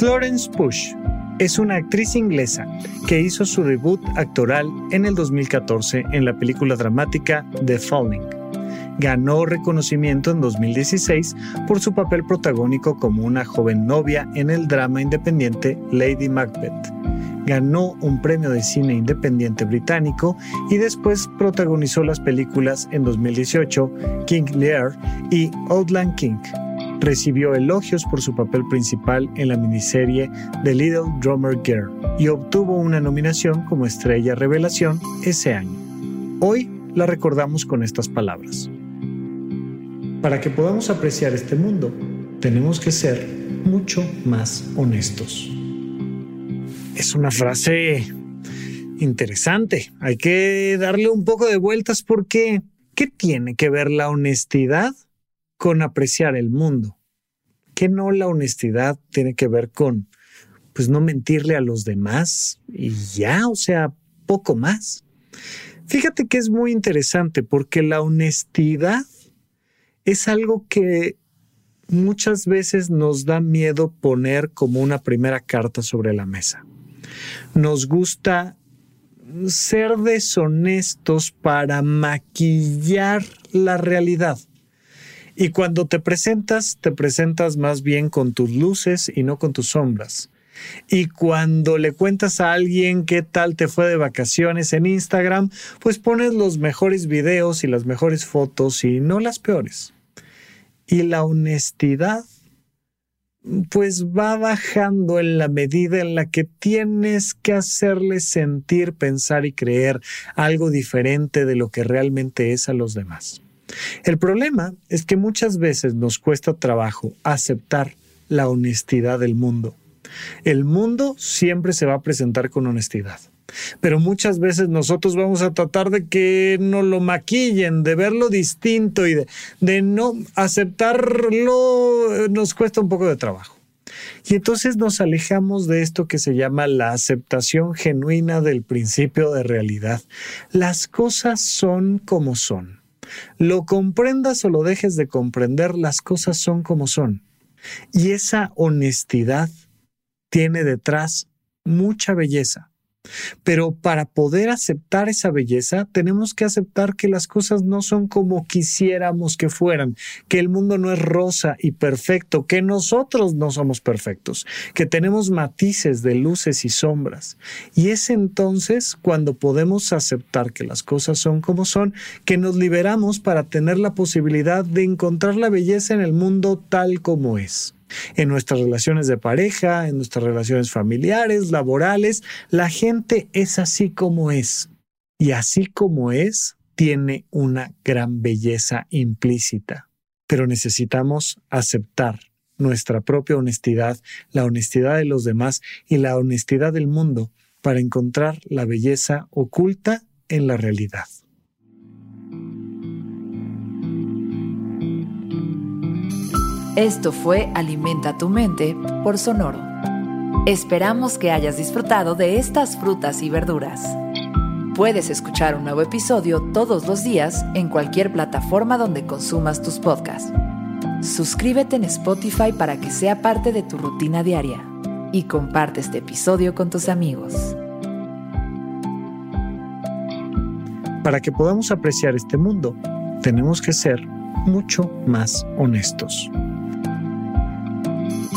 Florence Push es una actriz inglesa que hizo su debut actoral en el 2014 en la película dramática The Falling. Ganó reconocimiento en 2016 por su papel protagónico como una joven novia en el drama independiente Lady Macbeth. Ganó un premio de cine independiente británico y después protagonizó las películas en 2018 King Lear y Outland King recibió elogios por su papel principal en la miniserie The Little Drummer Girl y obtuvo una nominación como estrella revelación ese año. Hoy la recordamos con estas palabras. Para que podamos apreciar este mundo, tenemos que ser mucho más honestos. Es una frase interesante. Hay que darle un poco de vueltas porque ¿qué tiene que ver la honestidad con apreciar el mundo. ¿Qué no la honestidad tiene que ver con, pues no mentirle a los demás y ya, o sea, poco más? Fíjate que es muy interesante porque la honestidad es algo que muchas veces nos da miedo poner como una primera carta sobre la mesa. Nos gusta ser deshonestos para maquillar la realidad. Y cuando te presentas, te presentas más bien con tus luces y no con tus sombras. Y cuando le cuentas a alguien qué tal te fue de vacaciones en Instagram, pues pones los mejores videos y las mejores fotos y no las peores. Y la honestidad, pues va bajando en la medida en la que tienes que hacerle sentir, pensar y creer algo diferente de lo que realmente es a los demás. El problema es que muchas veces nos cuesta trabajo aceptar la honestidad del mundo. El mundo siempre se va a presentar con honestidad. Pero muchas veces nosotros vamos a tratar de que no lo maquillen, de verlo distinto y de, de no aceptarlo nos cuesta un poco de trabajo. Y entonces nos alejamos de esto que se llama la aceptación genuina del principio de realidad. Las cosas son como son. Lo comprendas o lo dejes de comprender, las cosas son como son. Y esa honestidad tiene detrás mucha belleza. Pero para poder aceptar esa belleza, tenemos que aceptar que las cosas no son como quisiéramos que fueran, que el mundo no es rosa y perfecto, que nosotros no somos perfectos, que tenemos matices de luces y sombras. Y es entonces cuando podemos aceptar que las cosas son como son, que nos liberamos para tener la posibilidad de encontrar la belleza en el mundo tal como es en nuestras relaciones de pareja, en nuestras relaciones familiares, laborales. La gente es así como es. Y así como es, tiene una gran belleza implícita. Pero necesitamos aceptar nuestra propia honestidad, la honestidad de los demás y la honestidad del mundo para encontrar la belleza oculta en la realidad. Esto fue Alimenta tu mente por Sonoro. Esperamos que hayas disfrutado de estas frutas y verduras. Puedes escuchar un nuevo episodio todos los días en cualquier plataforma donde consumas tus podcasts. Suscríbete en Spotify para que sea parte de tu rutina diaria y comparte este episodio con tus amigos. Para que podamos apreciar este mundo, tenemos que ser mucho más honestos.